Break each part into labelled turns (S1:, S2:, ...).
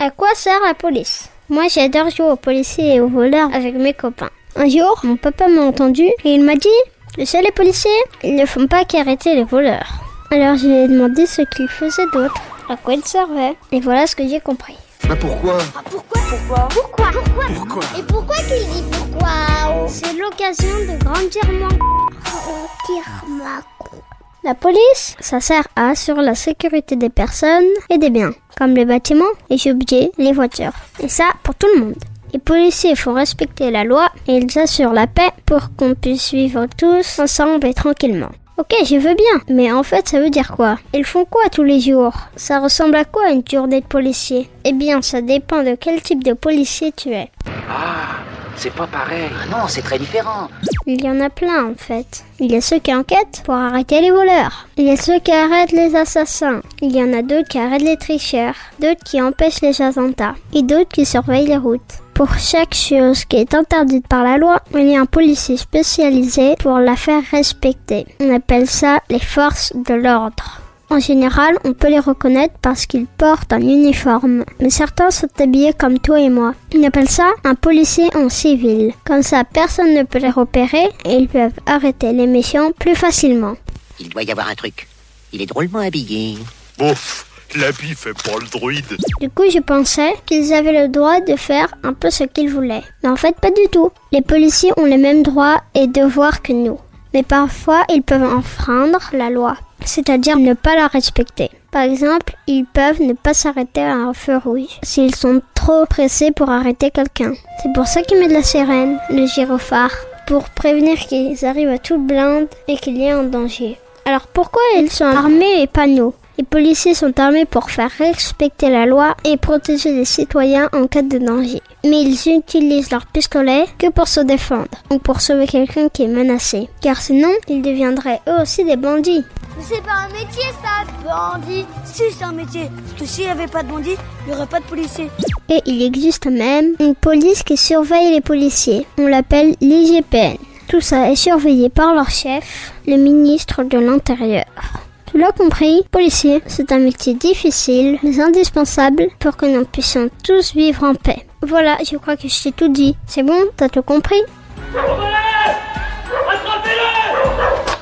S1: À quoi sert la police? Moi j'adore jouer aux policiers et aux voleurs avec mes copains. Un jour, mon papa m'a entendu et il m'a dit Tu sais les policiers, ils ne font pas qu'arrêter les voleurs. Alors je lui ai demandé ce qu'ils faisaient d'autre, à quoi ils servaient. Et voilà ce que j'ai compris.
S2: Mais pourquoi?
S3: Pourquoi? Pourquoi? Pourquoi? Pourquoi?
S2: Pourquoi?
S3: Et pourquoi qu'il dit pourquoi?
S1: C'est l'occasion de grandir mon
S3: Grandir ma
S1: La police, ça sert à assurer la sécurité des personnes et des biens, comme les bâtiments, les objets, les voitures. Et ça, pour tout le monde. Les policiers font respecter la loi et ils assurent la paix pour qu'on puisse vivre tous ensemble et tranquillement. Ok, je veux bien, mais en fait, ça veut dire quoi? Ils font quoi tous les jours? Ça ressemble à quoi une journée de policier Eh bien, ça dépend de quel type de policier tu es.
S4: C'est pas pareil.
S5: Ah non, c'est très différent.
S1: Il y en a plein en fait. Il y a ceux qui enquêtent pour arrêter les voleurs. Il y a ceux qui arrêtent les assassins. Il y en a d'autres qui arrêtent les tricheurs. D'autres qui empêchent les attentats. Et d'autres qui surveillent les routes. Pour chaque chose qui est interdite par la loi, il y a un policier spécialisé pour la faire respecter. On appelle ça les forces de l'ordre. En général, on peut les reconnaître parce qu'ils portent un uniforme. Mais certains sont habillés comme toi et moi. On appelle ça un policier en civil. Comme ça, personne ne peut les repérer et ils peuvent arrêter les méchants plus facilement.
S5: Il doit y avoir un truc. Il est drôlement habillé.
S2: Bof, l'habit fait pas le druide.
S1: Du coup, je pensais qu'ils avaient le droit de faire un peu ce qu'ils voulaient. Mais en fait, pas du tout. Les policiers ont les mêmes droits et devoirs que nous. Mais parfois, ils peuvent enfreindre la loi, c'est-à-dire ne pas la respecter. Par exemple, ils peuvent ne pas s'arrêter à un feu rouge s'ils sont trop pressés pour arrêter quelqu'un. C'est pour ça qu'ils mettent la sirène, le gyrophare, pour prévenir qu'ils arrivent à toute blinde et qu'il y ait un danger. Alors pourquoi ils sont armés et pas les policiers sont armés pour faire respecter la loi et protéger les citoyens en cas de danger. Mais ils utilisent leur pistolet que pour se défendre, ou pour sauver quelqu'un qui est menacé. Car sinon, ils deviendraient eux aussi des bandits.
S3: Mais c'est pas un métier ça, bandit
S6: Si, c'est un métier. Parce que s'il n'y avait pas de bandits, il n'y aurait pas de policiers.
S1: Et il existe même une police qui surveille les policiers. On l'appelle l'IGPN. Tout ça est surveillé par leur chef, le ministre de l'Intérieur. Tu l'as compris, policier, c'est un métier difficile, mais indispensable pour que nous puissions tous vivre en paix. Voilà, je crois que je t'ai tout dit. C'est bon, t'as tout compris?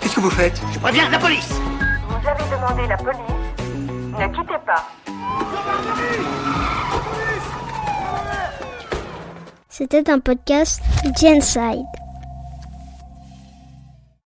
S5: Qu'est-ce que vous faites? Je préviens la police
S7: Vous avez demandé la police. Ne quittez pas.
S1: C'était un podcast Genside.